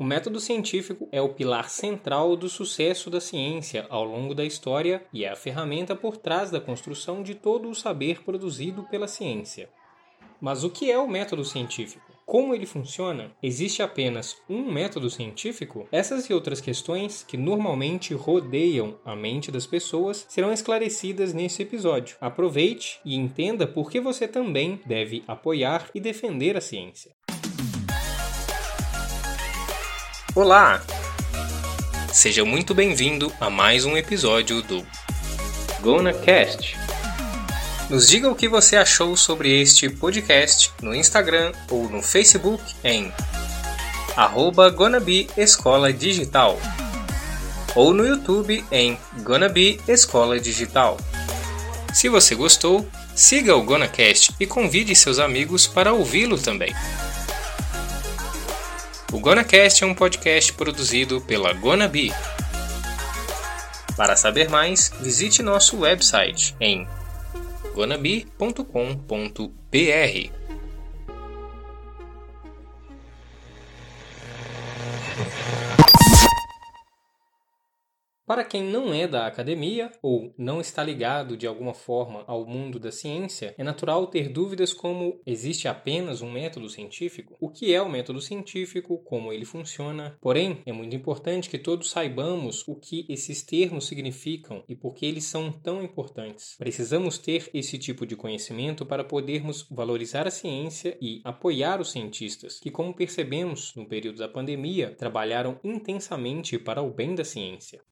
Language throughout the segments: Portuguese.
O método científico é o pilar central do sucesso da ciência ao longo da história e é a ferramenta por trás da construção de todo o saber produzido pela ciência. Mas o que é o método científico? Como ele funciona? Existe apenas um método científico? Essas e outras questões que normalmente rodeiam a mente das pessoas serão esclarecidas nesse episódio. Aproveite e entenda por que você também deve apoiar e defender a ciência. Olá! Seja muito bem-vindo a mais um episódio do GonaCast. Nos diga o que você achou sobre este podcast no Instagram ou no Facebook em arroba Gonabi Escola Digital ou no YouTube em Gonabi Escola Digital. Se você gostou, siga o GonaCast e convide seus amigos para ouvi-lo também. O GonaCast é um podcast produzido pela Gonabi. Para saber mais, visite nosso website em gonabi.com.br. Para quem não é da academia ou não está ligado de alguma forma ao mundo da ciência, é natural ter dúvidas como existe apenas um método científico? O que é o método científico? Como ele funciona? Porém, é muito importante que todos saibamos o que esses termos significam e por que eles são tão importantes. Precisamos ter esse tipo de conhecimento para podermos valorizar a ciência e apoiar os cientistas, que, como percebemos no período da pandemia, trabalharam intensamente para o bem da ciência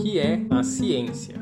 que é a ciência.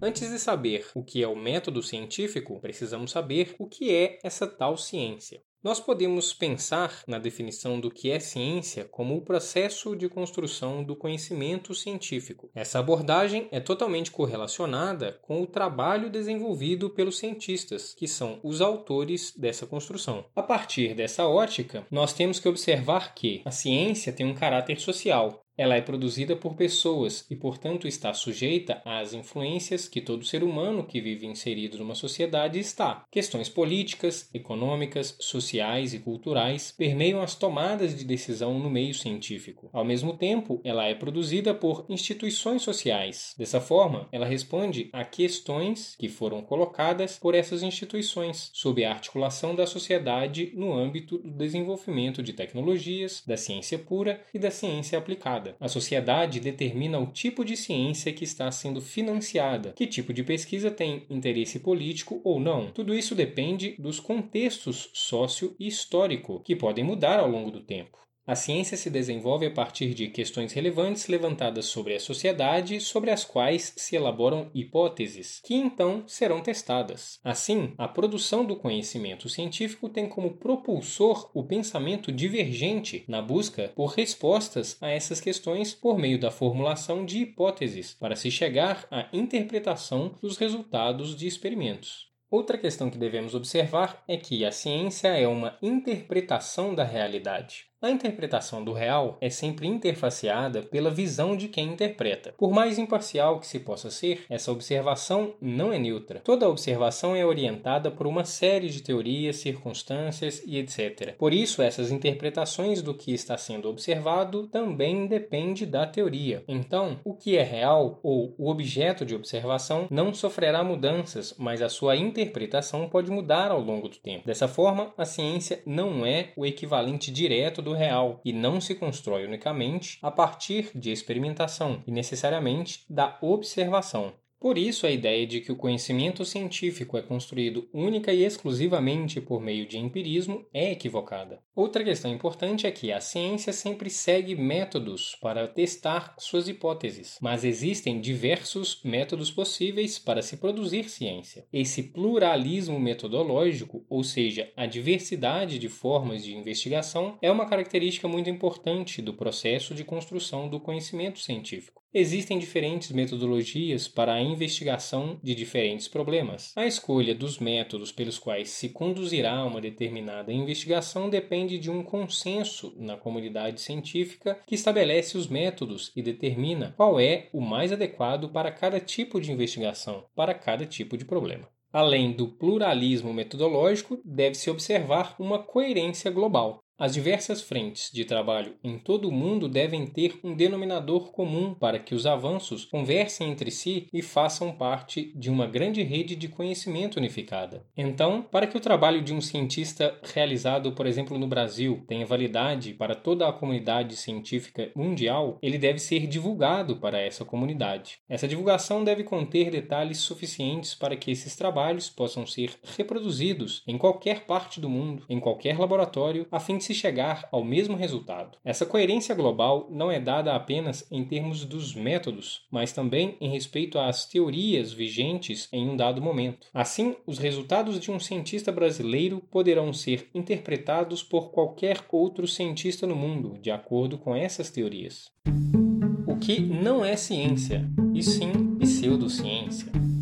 Antes de saber o que é o método científico, precisamos saber o que é essa tal ciência. Nós podemos pensar na definição do que é ciência como o processo de construção do conhecimento científico. Essa abordagem é totalmente correlacionada com o trabalho desenvolvido pelos cientistas, que são os autores dessa construção. A partir dessa ótica, nós temos que observar que a ciência tem um caráter social, ela é produzida por pessoas e, portanto, está sujeita às influências que todo ser humano que vive inserido numa sociedade está. Questões políticas, econômicas, sociais e culturais permeiam as tomadas de decisão no meio científico. Ao mesmo tempo, ela é produzida por instituições sociais. Dessa forma, ela responde a questões que foram colocadas por essas instituições, sob a articulação da sociedade no âmbito do desenvolvimento de tecnologias, da ciência pura e da ciência aplicada. A sociedade determina o tipo de ciência que está sendo financiada, que tipo de pesquisa tem interesse político ou não. Tudo isso depende dos contextos sócio e histórico, que podem mudar ao longo do tempo. A ciência se desenvolve a partir de questões relevantes levantadas sobre a sociedade, sobre as quais se elaboram hipóteses, que então serão testadas. Assim, a produção do conhecimento científico tem como propulsor o pensamento divergente na busca por respostas a essas questões por meio da formulação de hipóteses, para se chegar à interpretação dos resultados de experimentos. Outra questão que devemos observar é que a ciência é uma interpretação da realidade. A interpretação do real é sempre interfaceada pela visão de quem interpreta. Por mais imparcial que se possa ser, essa observação não é neutra. Toda observação é orientada por uma série de teorias, circunstâncias e etc. Por isso, essas interpretações do que está sendo observado também depende da teoria. Então, o que é real ou o objeto de observação não sofrerá mudanças, mas a sua interpretação pode mudar ao longo do tempo. Dessa forma, a ciência não é o equivalente direto do real e não se constrói unicamente a partir de experimentação e necessariamente da observação. Por isso, a ideia de que o conhecimento científico é construído única e exclusivamente por meio de empirismo é equivocada. Outra questão importante é que a ciência sempre segue métodos para testar suas hipóteses, mas existem diversos métodos possíveis para se produzir ciência. Esse pluralismo metodológico, ou seja, a diversidade de formas de investigação, é uma característica muito importante do processo de construção do conhecimento científico. Existem diferentes metodologias para a investigação de diferentes problemas. A escolha dos métodos pelos quais se conduzirá uma determinada investigação depende de um consenso na comunidade científica que estabelece os métodos e determina qual é o mais adequado para cada tipo de investigação, para cada tipo de problema. Além do pluralismo metodológico, deve-se observar uma coerência global. As diversas frentes de trabalho em todo o mundo devem ter um denominador comum para que os avanços conversem entre si e façam parte de uma grande rede de conhecimento unificada. Então, para que o trabalho de um cientista realizado, por exemplo, no Brasil, tenha validade para toda a comunidade científica mundial, ele deve ser divulgado para essa comunidade. Essa divulgação deve conter detalhes suficientes para que esses trabalhos possam ser reproduzidos em qualquer parte do mundo, em qualquer laboratório, a fim de se chegar ao mesmo resultado. Essa coerência global não é dada apenas em termos dos métodos, mas também em respeito às teorias vigentes em um dado momento. Assim, os resultados de um cientista brasileiro poderão ser interpretados por qualquer outro cientista no mundo, de acordo com essas teorias. O que não é ciência, e sim pseudociência.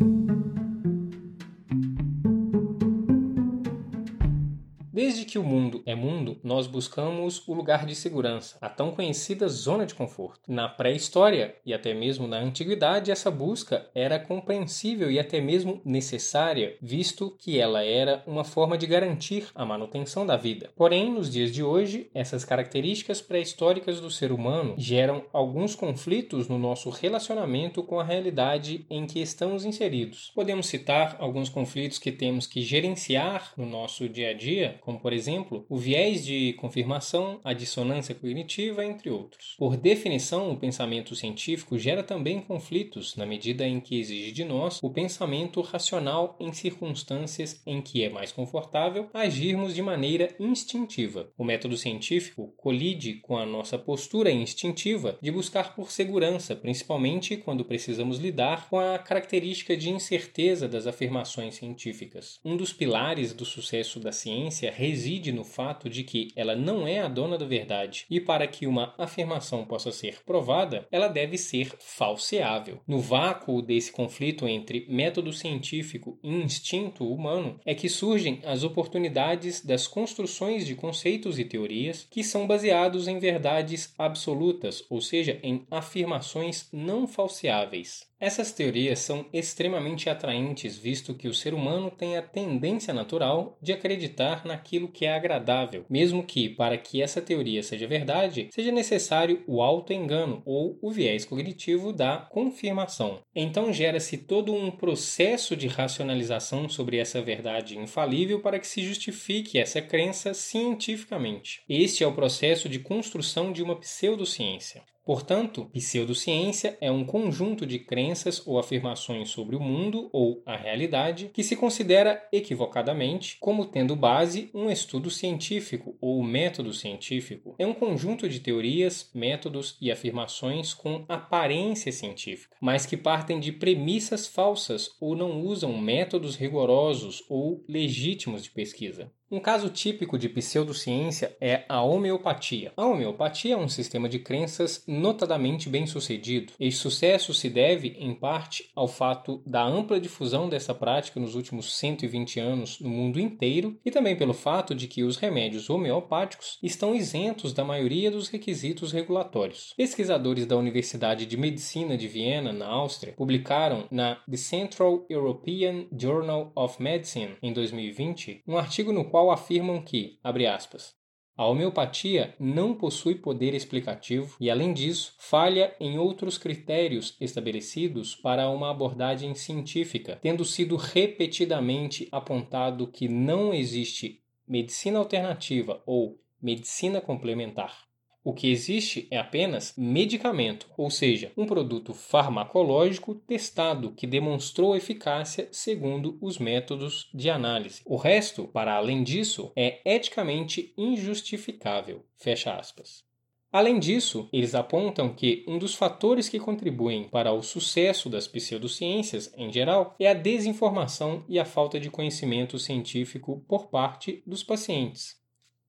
Desde que o mundo é mundo, nós buscamos o lugar de segurança, a tão conhecida zona de conforto. Na pré-história e até mesmo na antiguidade, essa busca era compreensível e até mesmo necessária, visto que ela era uma forma de garantir a manutenção da vida. Porém, nos dias de hoje, essas características pré-históricas do ser humano geram alguns conflitos no nosso relacionamento com a realidade em que estamos inseridos. Podemos citar alguns conflitos que temos que gerenciar no nosso dia a dia como por exemplo o viés de confirmação, a dissonância cognitiva, entre outros. Por definição, o pensamento científico gera também conflitos na medida em que exige de nós o pensamento racional em circunstâncias em que é mais confortável agirmos de maneira instintiva. O método científico colide com a nossa postura instintiva de buscar por segurança, principalmente quando precisamos lidar com a característica de incerteza das afirmações científicas. Um dos pilares do sucesso da ciência reside no fato de que ela não é a dona da verdade e para que uma afirmação possa ser provada, ela deve ser falseável. No vácuo desse conflito entre método científico e instinto humano é que surgem as oportunidades das construções de conceitos e teorias que são baseados em verdades absolutas, ou seja, em afirmações não falseáveis. Essas teorias são extremamente atraentes, visto que o ser humano tem a tendência natural de acreditar naquilo que é agradável, mesmo que, para que essa teoria seja verdade, seja necessário o auto-engano ou o viés cognitivo da confirmação. Então gera-se todo um processo de racionalização sobre essa verdade infalível para que se justifique essa crença cientificamente. Este é o processo de construção de uma pseudociência. Portanto, pseudociência é um conjunto de crenças ou afirmações sobre o mundo ou a realidade que se considera equivocadamente como tendo base um estudo científico ou método científico. É um conjunto de teorias, métodos e afirmações com aparência científica, mas que partem de premissas falsas ou não usam métodos rigorosos ou legítimos de pesquisa. Um caso típico de pseudociência é a homeopatia. A homeopatia é um sistema de crenças notadamente bem sucedido. Esse sucesso se deve, em parte, ao fato da ampla difusão dessa prática nos últimos 120 anos no mundo inteiro e também pelo fato de que os remédios homeopáticos estão isentos da maioria dos requisitos regulatórios. Pesquisadores da Universidade de Medicina de Viena, na Áustria, publicaram na The Central European Journal of Medicine em 2020 um artigo no qual qual afirmam que, abre aspas, a homeopatia não possui poder explicativo e, além disso, falha em outros critérios estabelecidos para uma abordagem científica, tendo sido repetidamente apontado que não existe medicina alternativa ou medicina complementar. O que existe é apenas medicamento, ou seja, um produto farmacológico testado que demonstrou eficácia segundo os métodos de análise. O resto, para além disso, é eticamente injustificável. Fecha aspas. Além disso, eles apontam que um dos fatores que contribuem para o sucesso das pseudociências em geral é a desinformação e a falta de conhecimento científico por parte dos pacientes.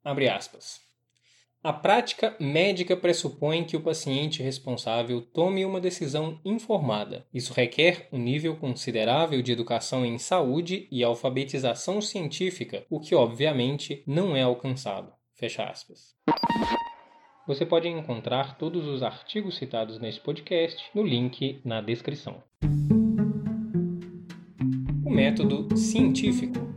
Abre aspas. A prática médica pressupõe que o paciente responsável tome uma decisão informada. Isso requer um nível considerável de educação em saúde e alfabetização científica, o que obviamente não é alcançado. Fecha aspas. Você pode encontrar todos os artigos citados nesse podcast no link na descrição método científico.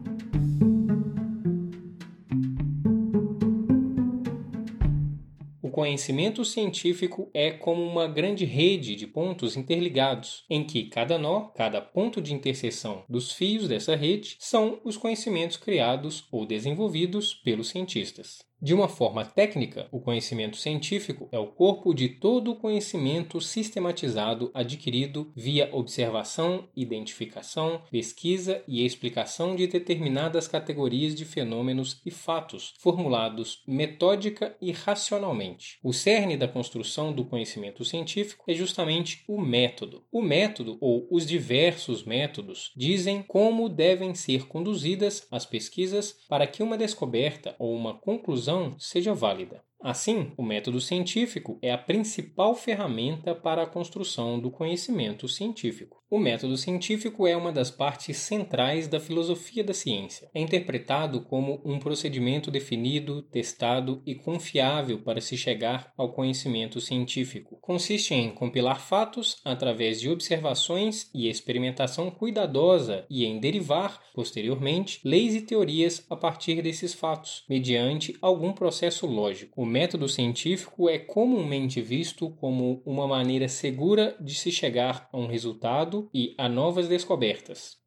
Conhecimento científico é como uma grande rede de pontos interligados, em que cada nó, cada ponto de interseção dos fios dessa rede, são os conhecimentos criados ou desenvolvidos pelos cientistas. De uma forma técnica, o conhecimento científico é o corpo de todo o conhecimento sistematizado adquirido via observação, identificação, pesquisa e explicação de determinadas categorias de fenômenos e fatos, formulados metódica e racionalmente. O cerne da construção do conhecimento científico é justamente o método. O método, ou os diversos métodos, dizem como devem ser conduzidas as pesquisas para que uma descoberta ou uma conclusão conclusão seja válida. Assim, o método científico é a principal ferramenta para a construção do conhecimento científico. O método científico é uma das partes centrais da filosofia da ciência. É interpretado como um procedimento definido, testado e confiável para se chegar ao conhecimento científico. Consiste em compilar fatos através de observações e experimentação cuidadosa e em derivar, posteriormente, leis e teorias a partir desses fatos, mediante algum processo lógico. Método científico é comumente visto como uma maneira segura de se chegar a um resultado e a novas descobertas.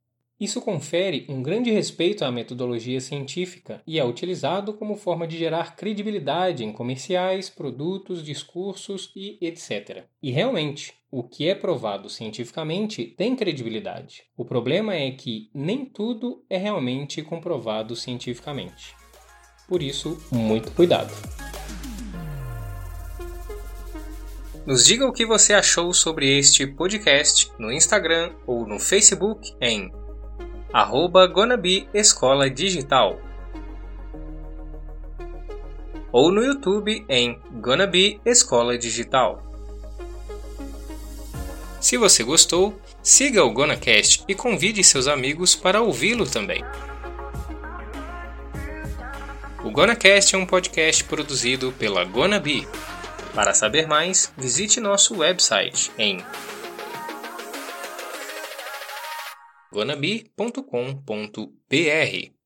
Isso confere um grande respeito à metodologia científica e é utilizado como forma de gerar credibilidade em comerciais, produtos, discursos e etc. E realmente, o que é provado cientificamente tem credibilidade. O problema é que nem tudo é realmente comprovado cientificamente. Por isso, muito cuidado. Nos diga o que você achou sobre este podcast no Instagram ou no Facebook em arroba Escola Digital ou no YouTube em Gonabi Escola Digital. Se você gostou, siga o GonaCast e convide seus amigos para ouvi-lo também. O GonaCast é um podcast produzido pela Gonabi. Para saber mais, visite nosso website em gonabi.com.br.